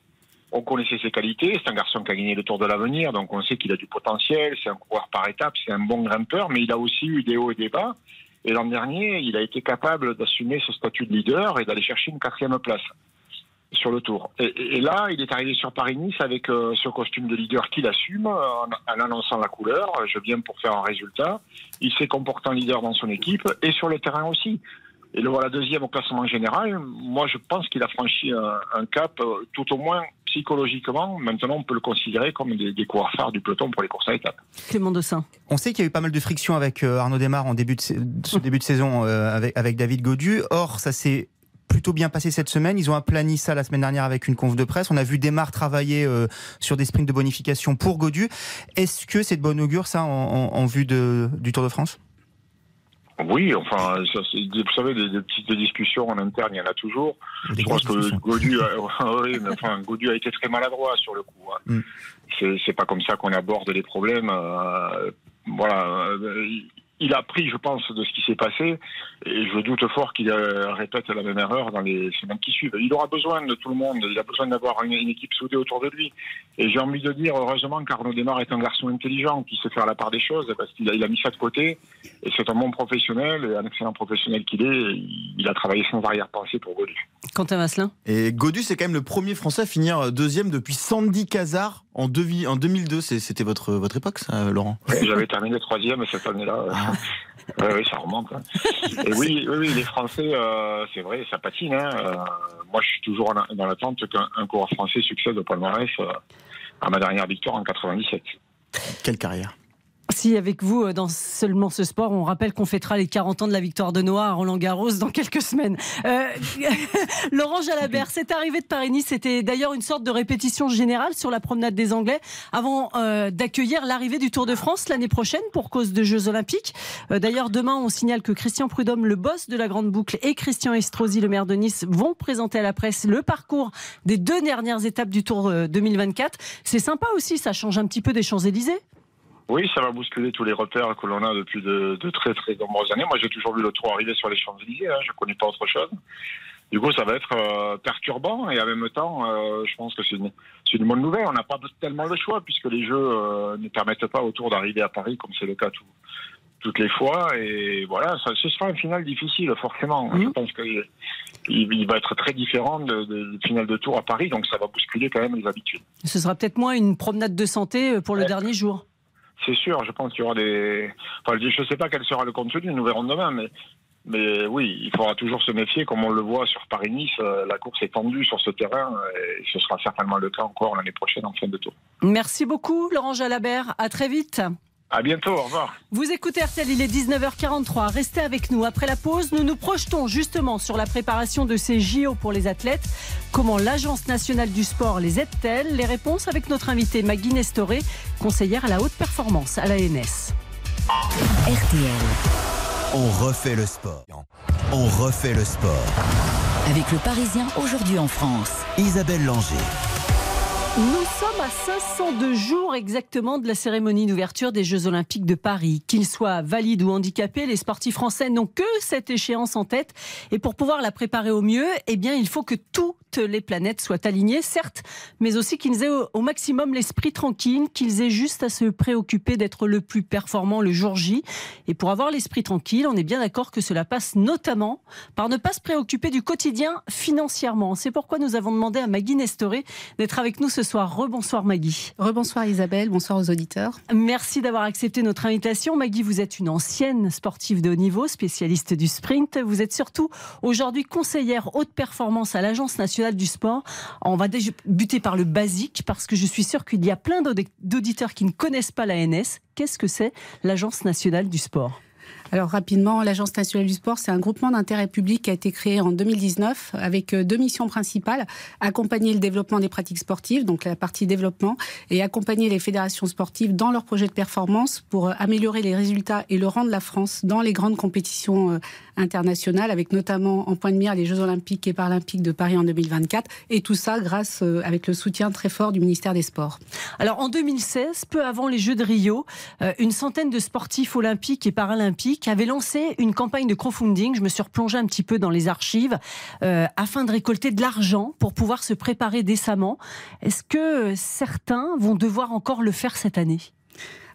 On connaissait ses qualités. C'est un garçon qui a gagné le Tour de l'Avenir, donc on sait qu'il a du potentiel. C'est un coureur par étapes, c'est un bon grimpeur, mais il a aussi eu des hauts et des bas. Et l'an dernier, il a été capable d'assumer ce statut de leader et d'aller chercher une quatrième place sur le Tour. Et, là, il est arrivé sur Paris-Nice avec euh, ce costume de leader qu'il assume en, annonçant la couleur. Je viens pour faire un résultat. Il s'est comporté en leader dans son équipe et sur le terrain aussi. Et le voilà deuxième au classement général. Moi, je pense qu'il a franchi un, un cap, euh, tout au moins psychologiquement. Maintenant, on peut le considérer comme des, des coureurs phares du peloton pour les courses à étapes. Clément Dossin. On sait qu'il y a eu pas mal de frictions avec euh, Arnaud Desmar en début de, ce début de saison euh, avec, avec David Godu. Or, ça s'est plutôt bien passé cette semaine. Ils ont aplani ça la semaine dernière avec une conf de presse. On a vu Desmar travailler euh, sur des sprints de bonification pour Godu. Est-ce que c'est de bon augure ça en, en- en vue de, du Tour de France? Oui, enfin, ça, vous savez, des, des petites discussions en interne, il y en a toujours. Je pense que Godu a, oui, mais enfin, Godu a été très maladroit sur le coup. hein. Mm. C'est, c'est pas comme ça qu'on aborde les problèmes. euh, voilà, euh, il- a appris, je pense, de ce qui s'est passé, et je doute fort qu'il euh, répète la même erreur dans les semaines qui suivent. Il aura besoin de tout le monde, il a besoin d'avoir une, une équipe soudée autour de lui. Et j'ai envie de dire, heureusement qu'Arnaud Desmar est un garçon intelligent, qui sait faire la part des choses, parce qu'il a, il a mis ça de côté, et c'est un bon professionnel, et un excellent professionnel qu'il est, il, a travaillé sans arrière-pensée pour Godu. Quentin Vasselin Et Godu, c'est quand même le premier Français à finir deuxième depuis Sandy Cazard en, devi- en 2002. C'est- C'était votre, votre époque, ça, Laurent? J'avais terminé troisième cette année-là. Oui, oui, ça remonte. hein. Et oui, oui, les Français, euh, c'est vrai, ça patine. hein. Euh, moi, je suis toujours dans l'attente qu'un un coureur français succède au palmarès euh, à ma dernière victoire en 97. Quelle carrière Si, avec vous, euh, dans seulement ce sport, on rappelle qu'on fêtera les 40 ans de la victoire de Noah à Roland Garros dans quelques semaines. Euh, Laurent Jalabert, cette arrivée de Paris-Nice, c'était d'ailleurs une sorte de répétition générale sur la promenade des Anglais avant euh, d'accueillir l'arrivée du Tour de France l'année prochaine pour cause de Jeux Olympiques. Euh, d'ailleurs, demain, on signale que Christian Prudhomme, le boss de la Grande Boucle, et Christian Estrosi, le maire de Nice, vont présenter à la presse le parcours des deux dernières étapes du Tour euh, 2024. C'est sympa aussi, ça change un petit peu des Champs-Élysées. Oui, ça va bousculer tous les repères que l'on a depuis de, de très très nombreuses années. Moi, j'ai toujours vu le tour arriver sur les Champs-Élysées. Hein, je connais pas autre chose. Du coup, ça va être euh, perturbant et en même temps, euh, je pense que c'est une, une bonne nouvelle. On n'a pas tellement le choix puisque les Jeux euh, ne permettent pas au tour d'arriver à Paris comme c'est le cas tout- toutes les fois. Et voilà, ça, ce sera un final difficile, forcément. Je pense qu'il il, il va être très différent de, de, du final de tour à Paris, donc ça va bousculer quand même les habitudes. Ce sera peut-être moins une promenade de santé pour le dernier jour. C'est sûr, je pense qu'il y aura des. Enfin, je ne sais pas quel sera le contenu, nous verrons demain, mais. Mais oui, il faudra toujours se méfier, comme on le voit sur Paris-Nice, euh, la course est tendue sur ce terrain, et ce sera certainement le cas encore l'année prochaine en fin de tour. Merci beaucoup, Laurent Jalabert. À très vite. À bientôt, au revoir. Vous écoutez RTL, il est 19h43. Restez avec nous. Après la pause, nous nous projetons justement sur la préparation de ces JO pour les athlètes. Comment l'Agence nationale du sport les aide-t-elle Les réponses avec notre invitée Maggie Nestoré, conseillère à la haute performance à l'ANS. RTL. On refait le sport. On refait le sport. Avec le Parisien aujourd'hui en France. Isabelle Langer. Nous sommes à 502 jours exactement de la cérémonie d'ouverture des Jeux Olympiques de Paris. Qu'ils soient valides ou handicapés, les sportifs français n'ont que cette échéance en tête. Et pour pouvoir la préparer au mieux, eh bien, il faut que toutes les planètes soient alignées, certes, mais aussi qu'ils aient au, maximum l'esprit tranquille, qu'ils aient juste à se préoccuper d'être le plus performant le jour J. Et pour avoir l'esprit tranquille, on est bien d'accord que cela passe notamment par ne pas se préoccuper du quotidien financièrement. C'est pourquoi nous avons demandé à Maggie Nestoré d'être avec nous ce soir. Rebonsoir Maggie. Rebonsoir Isabelle, bonsoir aux auditeurs. Merci d'avoir accepté notre invitation. Maggie, vous êtes une ancienne sportive de haut niveau, spécialiste du sprint. Vous êtes surtout aujourd'hui conseillère haute performance à l'Agence nationale du sport. On va débuter par le basique parce que je suis sûre qu'il y a plein d'auditeurs qui ne connaissent pas l'ANS. Qu'est-ce que c'est l'Agence nationale du sport? Alors rapidement, l'Agence nationale du sport, c'est un groupement d'intérêt public qui a été créé en 2019 avec euh, deux missions principales accompagner le développement des pratiques sportives, donc la partie développement, et accompagner les fédérations sportives dans leurs projets de performance pour euh, améliorer les résultats et le rang de la France dans les grandes compétitions euh, internationales, avec notamment en point de mire les Jeux Olympiques et Paralympiques de Paris en 2024, et tout ça grâce avec le soutien très fort du ministère des Sports. Alors en 2016, peu avant les Jeux de Rio, une centaine de sportifs olympiques et paralympiques qui avait lancé une campagne de crowdfunding. Je me suis replongée un petit peu dans les archives euh, afin de récolter de l'argent pour pouvoir se préparer décemment. Est-ce que certains vont devoir encore le faire cette année?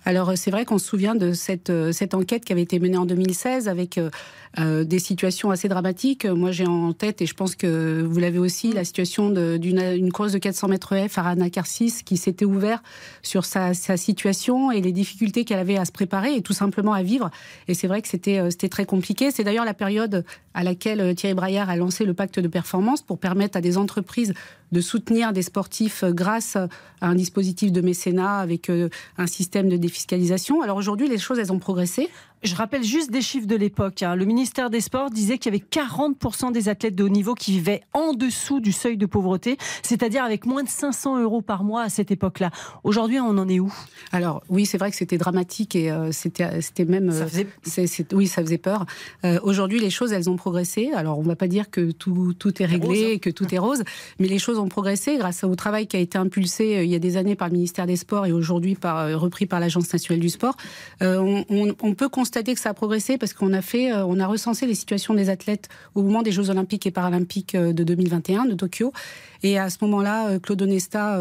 Alors c'est vrai qu'on se souvient de cette, euh, cette enquête qui avait été menée en 2016 avec euh, euh, des situations assez dramatiques. Moi, j'ai en tête, et je pense que vous l'avez aussi, la situation d'une une course de 400 mètres F à Rana Karsis qui s'était ouvert sur sa, sa, situation et les difficultés qu'elle avait à se préparer et tout simplement à vivre. Et c'est vrai que euh, c'était très compliqué. C'est d'ailleurs la période à laquelle euh, Thierry Braillard a lancé le pacte de performance pour permettre à des entreprises de soutenir des sportifs grâce à un dispositif de mécénat avec un système de défiscalisation. Alors aujourd'hui, les choses, elles ont progressé. Je rappelle juste des chiffres de l'époque. Hein. Le ministère des Sports disait qu'il y avait 40% des athlètes de haut niveau qui vivaient en dessous du seuil de pauvreté, c'est-à-dire avec moins de 500 euros par mois à cette époque-là. Aujourd'hui, on en est où? Alors oui, c'est vrai que c'était dramatique et euh, c'était, c'était même... Ça faisait... Euh, oui, ça faisait peur. Euh, aujourd'hui, les choses, elles ont progressé. Alors on ne va pas dire que tout, tout est réglé et que tout est rose, mais les choses ont progressé grâce au travail qui a été impulsé il y a des années par le ministère des Sports et aujourd'hui par, repris par l'Agence nationale du sport. On, on, on peut constater constater que ça a progressé parce qu'on a fait, euh, on a recensé les situations des athlètes au moment des Jeux Olympiques et Paralympiques euh, de 2021 de Tokyo. Et à ce moment-là, euh, Claude Onesta,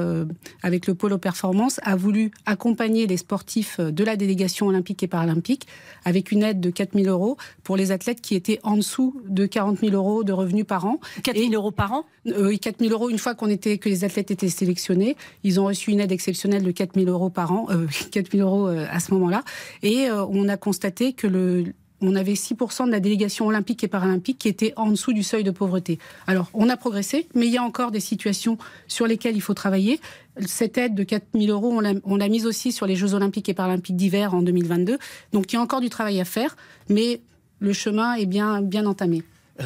avec le pôle performance, a voulu accompagner les sportifs de la délégation olympique et paralympique avec une aide de 4 000 euros pour les athlètes qui étaient en dessous de 40 000 euros de revenus par an. 4 000 euros par an? Oui, 4 000 euros une fois qu'on était, que les athlètes étaient sélectionnés. Ils ont reçu une aide exceptionnelle de 4 000 euros par an, euh, 4 000 euros à ce moment-là. Et on a constaté que le, on avait 6% de la délégation olympique et paralympique qui était en dessous du seuil de pauvreté. Alors, on a progressé, mais il y a encore des situations sur lesquelles il faut travailler. Cette aide de 4 000 euros, on l'a mise aussi sur les Jeux olympiques et paralympiques d'hiver en 2022. Donc, il y a encore du travail à faire, mais le chemin est bien, bien entamé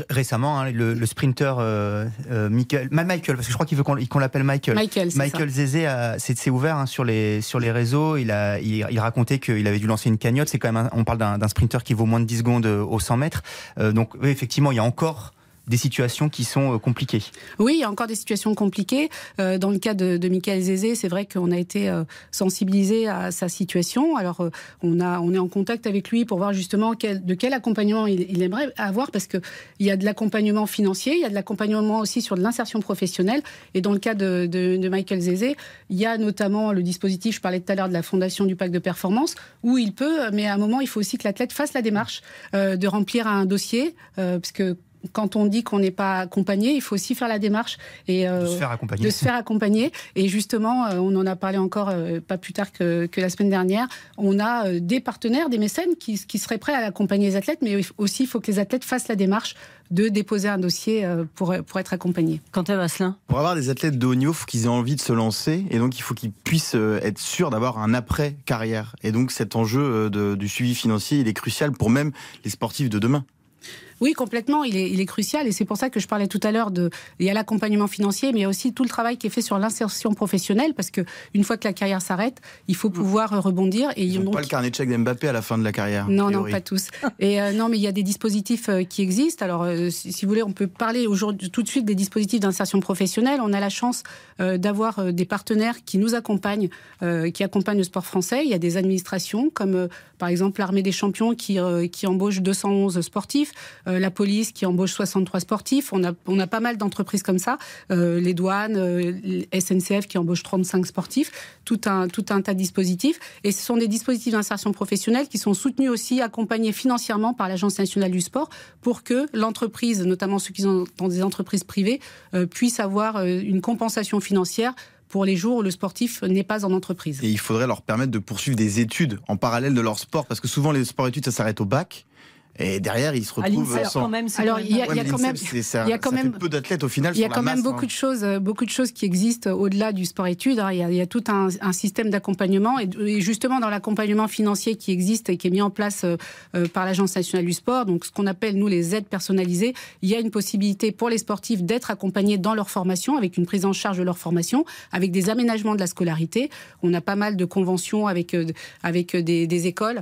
récemment, hein, le, sprinter euh, euh, Michael, Michael, parce que je crois qu'il veut qu'on l'appelle Michael. Michael, Michael Zézé s'est ouvert hein, sur, les, sur les réseaux. Il, a, il, racontait qu'il avait dû lancer une cagnotte. C'est quand même, on parle d'un sprinter qui vaut moins de 10 secondes euh, au 100 mètres. donc, effectivement, il y a encore des situations qui sont euh, compliquées. Oui, il y a encore des situations compliquées. Euh, dans le cas de, Michael Zézé, c'est vrai qu'on a été euh, sensibilisé à sa situation. Alors, on, est en contact avec lui pour voir justement de quel accompagnement il, aimerait avoir, parce qu'il y a de l'accompagnement financier, il y a de l'accompagnement aussi sur l'insertion professionnelle. Et dans le cas de, de, de, Michael Zézé, il y a notamment le dispositif, je parlais tout à l'heure de la fondation du pacte de performance, où il peut, mais à un moment, il faut aussi que l'athlète fasse la démarche de remplir un dossier, parce que quand on dit qu'on n'est pas accompagné, il faut aussi faire la démarche et euh, de se faire accompagner. De se faire accompagner. Et justement, euh, on en a parlé encore euh, pas plus tard que, la semaine dernière. On a des partenaires, des mécènes qui, seraient prêts à accompagner les athlètes, mais aussi il faut que les athlètes fassent la démarche de déposer un dossier pour, pour être accompagnés. Quentin Vasselin Pour avoir des athlètes de haut niveau, il faut qu'ils aient envie de se lancer et donc il faut qu'ils puissent être sûrs d'avoir un après-carrière. Et donc cet enjeu du suivi financier, il est crucial pour même les sportifs de demain. Oui, complètement. Il est, il est crucial et c'est pour ça que je parlais tout à l'heure de. Il y a l'accompagnement financier, mais il y a aussi tout le travail qui est fait sur l'insertion professionnelle parce que une fois que la carrière s'arrête, il faut pouvoir rebondir. Et ils n'ont pas le carnet de chèque d'Mbappé à la fin de la carrière. Non, non, pas tous. Et euh, non, mais il y a des dispositifs euh, qui existent. Alors, euh, si, vous voulez, on peut parler aujourd'hui tout de suite des dispositifs d'insertion professionnelle. On a la chance d'avoir des partenaires qui nous accompagnent, qui accompagnent le sport français. Il y a des administrations comme par exemple l'armée des champions qui, qui embauche 211 sportifs. Euh, la police qui embauche 63 sportifs. On a, on a pas mal d'entreprises comme ça, euh, les douanes, euh, SNCF qui embauche 35 sportifs, tout un, tout un tas de dispositifs. Et ce sont des dispositifs d'insertion professionnelle qui sont soutenus aussi, accompagnés financièrement par l'Agence nationale du sport pour que l'entreprise, notamment ceux qui sont dans des entreprises privées, puissent avoir une compensation financière pour les jours où le sportif n'est pas en entreprise. Et il faudrait leur permettre de poursuivre des études en parallèle de leur sport, parce que souvent les sports-études, ça s'arrête au bac. Et derrière, ils se retrouvent sans. Quand même, alors, il y a, quand même, il y a quand même peu d'athlètes au final. Il y a quand même beaucoup de choses, euh, beaucoup de choses qui existent au-delà du sport-études. Hein. Il, y a tout un, système d'accompagnement et, justement dans l'accompagnement financier qui existe et qui est mis en place euh, euh, par l'Agence nationale du sport, donc ce qu'on appelle nous les aides personnalisées, il y a une possibilité pour les sportifs d'être accompagnés dans leur formation avec une prise en charge de leur formation, avec des aménagements de la scolarité. On a pas mal de conventions avec avec des, des écoles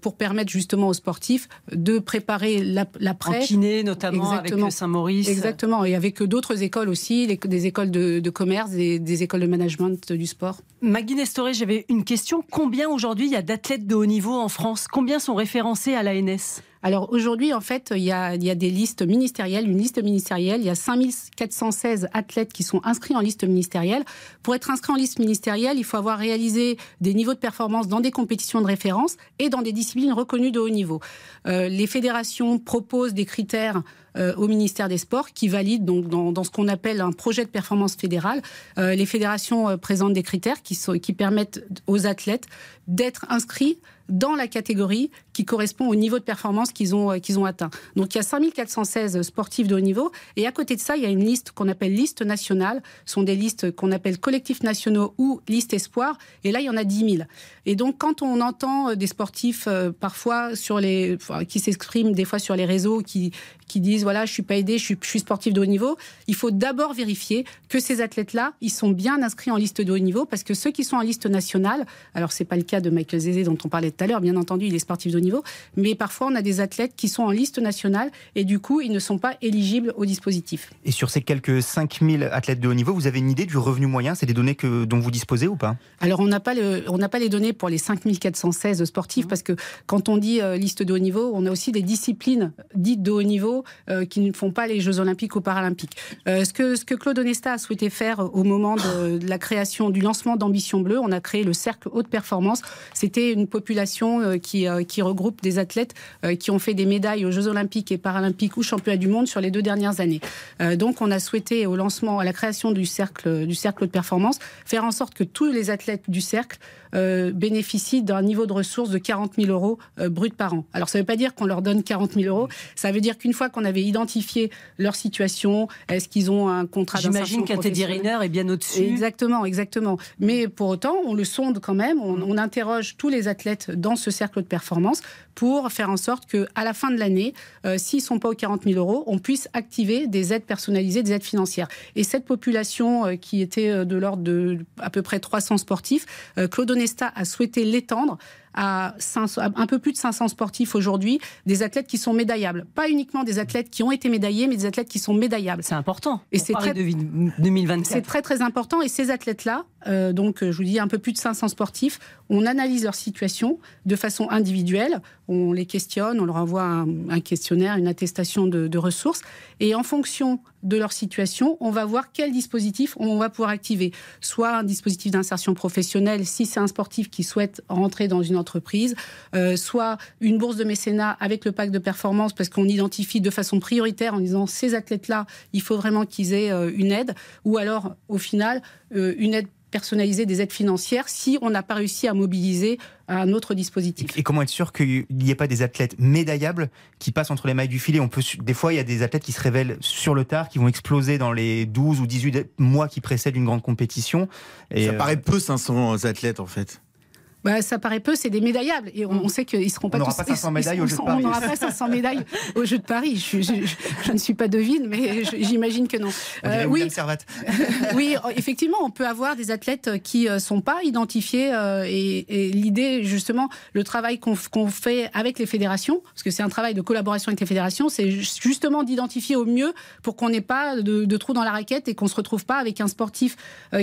pour permettre justement aux sportifs de préparer l'après. En kiné, notamment avec Saint-Maurice. Exactement, et avec d'autres écoles aussi, des écoles de, commerce, des, des, écoles de management du sport. Magui Nestoré, j'avais une question. Combien aujourd'hui il y a d'athlètes de haut niveau en France? Combien sont référencés à l'ANS? Alors aujourd'hui, en fait, il y, a, des listes ministérielles, une liste ministérielle. Il y a 5416 athlètes qui sont inscrits en liste ministérielle. Pour être inscrit en liste ministérielle, il faut avoir réalisé des niveaux de performance dans des compétitions de référence et dans des disciplines reconnues de haut niveau. Euh, les fédérations proposent des critères euh, au ministère des Sports qui valident dans, ce qu'on appelle un projet de performance fédérale. Euh, les fédérations présentent des critères qui permettent aux athlètes d'être inscrits dans la catégorie qui correspond au niveau de performance qu'ils ont, euh, qu'ils ont atteint. Donc il y a 5416 sportifs de haut niveau et à côté de ça, il y a une liste qu'on appelle liste nationale. Ce sont des listes qu'on appelle collectifs nationaux ou liste espoir et là il y en a 10 000. Et donc quand on entend euh, des sportifs euh, parfois sur les, qui s'expriment des fois sur les réseaux, qui, qui disent voilà je suis pas aidé, je suis, je suis sportif de haut niveau, il faut d'abord vérifier que ces athlètes-là, ils sont bien inscrits en liste de haut niveau parce que ceux qui sont en liste nationale, alors c'est pas le cas de Michael Zézé dont on parlait tout à l'heure, bien entendu il est sportif de haut niveau, mais parfois on a des athlètes qui sont en liste nationale et du coup ils ne sont pas éligibles au dispositif. Et sur ces quelques 5000 athlètes de haut niveau, vous avez une idée du revenu moyen? C'est des données que, dont vous disposez ou pas? Alors on n'a pas, pas les données pour les 5416 sportifs parce que quand on dit euh, liste de haut niveau, on a aussi des disciplines dites de haut niveau euh, qui ne font pas les Jeux olympiques ou paralympiques. Euh, ce, que, ce que Claude Onesta a souhaité faire au moment de, de la création, du lancement d'Ambition Bleue, on a créé le cercle haute performance. C'était une population qui, qui regroupe des athlètes euh, qui ont fait des médailles aux Jeux Olympiques et Paralympiques ou Championnats du Monde sur les deux dernières années. Euh, donc, on a souhaité au lancement, à la création du cercle, du cercle de performance, faire en sorte que tous les athlètes du cercle euh, bénéficient d'un niveau de ressources de 40 000 euros bruts par an. Alors, ça ne veut pas dire qu'on leur donne 40 000 euros. Ça veut dire qu'une fois qu'on avait identifié leur situation, est-ce qu'ils ont un contrat J'imagine qu'un Teddy Riner est bien au-dessus. Exactement, exactement. Mais pour autant, on le sonde quand même. On, on interroge tous les athlètes dans ce cercle de performance pour faire en sorte qu'à la fin de l'année, euh, s'ils ne sont pas aux 40 000 euros, on puisse activer des aides personnalisées, des aides financières. Et cette population euh, qui était euh, de l'ordre de à peu près 300 sportifs, Claude A souhaité l'étendre à, un peu plus de 500 sportifs aujourd'hui, des athlètes qui sont médaillables. Pas uniquement des athlètes qui ont été médaillés, mais des athlètes qui sont médaillables. C'est important. Et c'est très, 2024. C'est très très important. Et ces athlètes-là, euh, donc je vous dis un peu plus de 500 sportifs, on analyse leur situation de façon individuelle. On les questionne, on leur envoie un, questionnaire, une attestation de, de ressources. Et en fonction de leur situation, on va voir quel dispositif on va pouvoir activer. Soit un dispositif d'insertion professionnelle si c'est un sportif qui souhaite rentrer dans une entreprise, euh, soit une bourse de mécénat avec le pacte de performance parce qu'on identifie de façon prioritaire en disant ces athlètes-là, il faut vraiment qu'ils aient euh, une aide, ou alors au final euh, une aide personnaliser des aides financières si on n'a pas réussi à mobiliser un autre dispositif. Et comment être sûr qu'il n'y ait pas des athlètes médaillables qui passent entre les mailles du filet? On peut, Des fois, il y a des athlètes qui se révèlent sur le tard, qui vont exploser dans les 12 ou 18 mois qui précèdent une grande compétition. Et Ça paraît peu 500 athlètes en fait. Bah, ça paraît peu, c'est des médaillables. Et on, sait qu'ils ne seront pas on tous. Pas 500 médailles au Jeux de Paris. On n'aura pas 500 médailles au Jeux de Paris. Je, ne suis pas devine, mais j'imagine que non. Euh, oui, oui, effectivement, on peut avoir des athlètes qui ne euh, sont pas identifiés. Euh, et, l'idée, justement, le travail qu'on fait avec les fédérations, parce que c'est un travail de collaboration avec les fédérations, c'est justement d'identifier au mieux pour qu'on n'ait pas de, de trous dans la raquette et qu'on ne se retrouve pas avec un sportif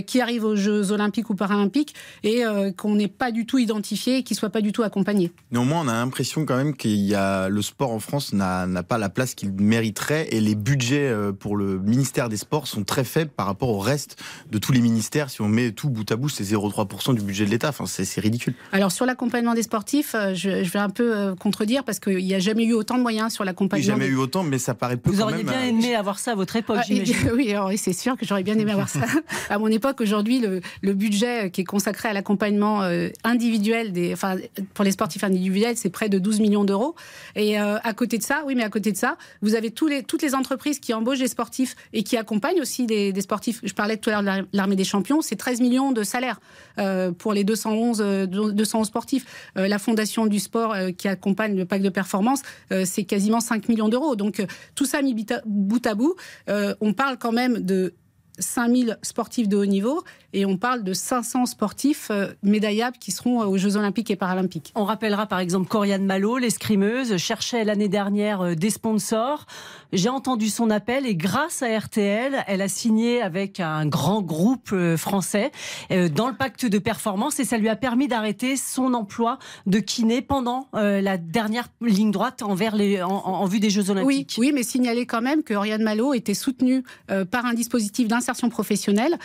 qui arrive aux Jeux olympiques ou paralympiques et qu'on n'ait pas du tout tout identifié et qui ne soient pas du tout accompagnés. Néanmoins, on a l'impression quand même qu'il y a le sport en France n'a pas la place qu'il mériterait et les budgets euh, pour le ministère des Sports sont très faibles par rapport au reste de tous les ministères. Si on met tout bout à bout, c'est 0,3% du budget de l'État. Enfin, c'est ridicule. Alors sur l'accompagnement des sportifs, euh, je, vais un peu euh, contredire parce qu'il n'y a jamais eu autant de moyens sur l'accompagnement. Il n'y a jamais eu autant, mais ça paraît peu. Vous auriez bien aimé avoir ça à votre époque, ah, j'imagine. Oui, c'est sûr que j'aurais bien aimé avoir ça. à mon époque, aujourd'hui, le, le, budget qui est consacré à l'accompagnement individuel des, enfin, pour les sportifs individuels, c'est près de 12 millions d'euros. Et à côté de ça, oui, mais à côté de ça, vous avez tous les, toutes les entreprises qui embauchent des sportifs et qui accompagnent aussi des, sportifs. Je parlais tout à l'heure de l'armée des champions, c'est 13 millions de salaires euh, pour les 211, 211 euh, sportifs. Euh, la fondation du sport qui accompagne le pacte de performance, c'est quasiment 5 millions d'euros. Donc tout ça mis bout à bout, on parle quand même de 5000 sportifs de haut niveau et on parle de 500 sportifs euh, médaillables qui seront aux Jeux Olympiques et Paralympiques. On rappellera par exemple Coriane Malo, l'escrimeuse, cherchait l'année dernière euh, des sponsors. J'ai entendu son appel et grâce à RTL, elle a signé avec un grand groupe euh, français dans le pacte de performance et ça lui a permis d'arrêter son emploi de kiné pendant la dernière ligne droite envers les, en, vue des Jeux Olympiques. Oui, oui, mais signaler quand même que Oriane Malo était soutenue par un dispositif d'insertion professionnelle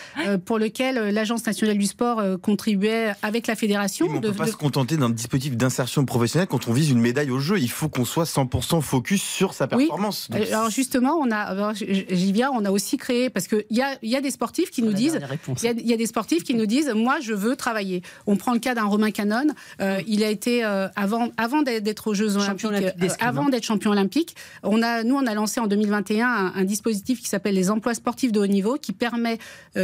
pour lequel euh, l'Agence nationale du sport euh, contribuait avec la fédération. on ne peut pas se contenter d'un dispositif d'insertion professionnelle quand on vise une médaille au jeu. Il faut qu'on soit 100% focus sur sa performance. Oui. Alors justement, on a, j'y viens, on a aussi créé parce qu'il y a, y a des sportifs qui nous disent, il y, a des sportifs qui nous disent, moi je veux travailler. On prend le cas d'un Romain Canon. Euh, il a été avant, avant d'être aux Jeux Olympiques, avant d'être champion olympique. On a, nous, on a lancé en 2021 un, un dispositif qui s'appelle les emplois sportifs de haut niveau, qui permet,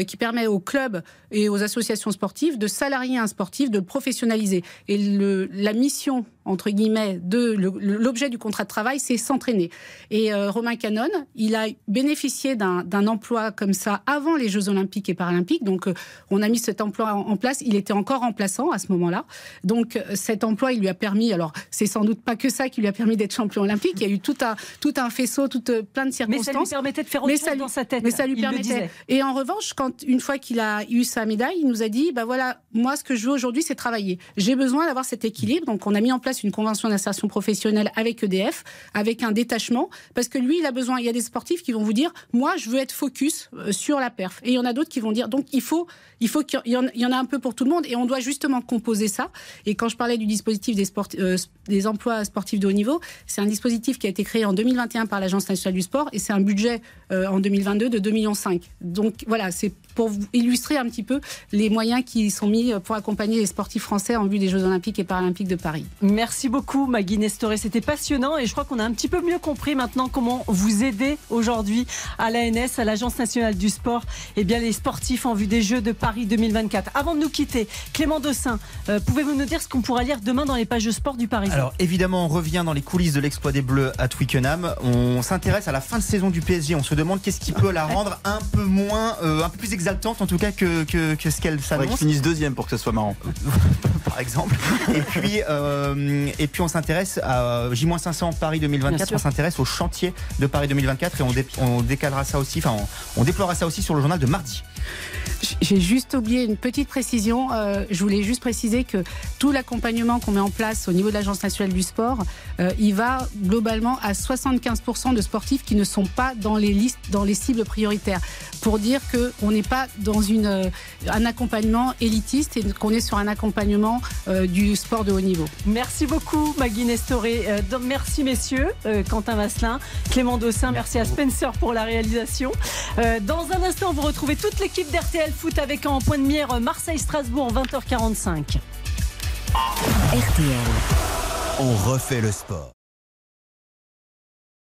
qui permet aux clubs et aux associations sportives de salarier un sportif, de le professionnaliser. Et le, la mission entre guillemets, de l'objet du contrat de travail, c'est s'entraîner. Et euh, Romain Canon, il a bénéficié d'un emploi comme ça avant les Jeux Olympiques et Paralympiques. Donc, euh, on a mis cet emploi en, place. Il était encore remplaçant à ce moment-là. Donc, euh, cet emploi, il lui a permis. Alors, c'est sans doute pas que ça qui lui a permis d'être champion olympique. Il y a eu tout un, tout un faisceau, toute plein de circonstances. Mais ça lui permettait de faire autre chose dans sa tête. Mais ça lui permettait. Et en revanche, quand une fois qu'il a eu sa médaille, il nous a dit, bah voilà, moi, ce que je veux aujourd'hui, c'est travailler. J'ai besoin d'avoir cet équilibre. Donc, on a mis en place une convention d'insertion professionnelle avec EDF, avec un détachement, parce que lui, il a besoin. Il y a des sportifs qui vont vous dire, moi, je veux être focus euh, sur la perf. Et il y en a d'autres qui vont dire, donc il faut, il faut qu'il y, en a un peu pour tout le monde, et on doit justement composer ça. Et quand je parlais du dispositif des, euh, emplois sportifs de haut niveau, c'est un dispositif qui a été créé en 2021 par l'Agence nationale du sport, et c'est un budget euh, en 2022 de 2,5 millions. Donc voilà, c'est pour vous illustrer un petit peu les moyens qui sont mis pour accompagner les sportifs français en vue des Jeux Olympiques et Paralympiques de Paris. Merci beaucoup Magui Nestoré, c'était passionnant et je crois qu'on a un petit peu mieux compris maintenant comment vous aider aujourd'hui à l'ANS, à l'Agence nationale du sport, et eh bien les sportifs en vue des Jeux de Paris 2024. Avant de nous quitter, Clément Dossin, euh, pouvez-vous nous dire ce qu'on pourra lire demain dans les pages de sport du Paris Alors évidemment, on revient dans les coulisses de l'exploit des Bleus à Twickenham. On s'intéresse à la fin de saison du PSG. On se demande qu'est-ce qui peut la rendre un peu moins, euh, un peu plus exaltante en tout cas que, que, ce qu'elle s'annonce. Ouais, finisse deuxième pour que ce soit marrant. Par exemple. Et puis, euh, et puis on s'intéresse à J-500 Paris 2024. On s'intéresse au chantier de Paris 2024 et on, on décalera ça aussi, enfin on, on déploiera ça aussi sur le journal de mardi. J'ai juste oublié une petite précision. Euh, je voulais juste préciser que tout l'accompagnement qu'on met en place au niveau de l'Agence nationale du sport, euh, il va globalement à 75% de sportifs qui ne sont pas dans les listes, dans les cibles prioritaires. Pour dire qu'on n'est pas dans une, euh, un accompagnement élitiste et qu'on est sur un accompagnement du sport de haut niveau. Merci beaucoup, Magui Nestoré. merci, messieurs. Quentin Vasselin, Clément Dossin, merci à Spencer pour la réalisation. dans un instant, vous retrouvez toute l'équipe d'RTL Foot avec en point de mire Marseille-Strasbourg 20h45. RTL. On refait le sport.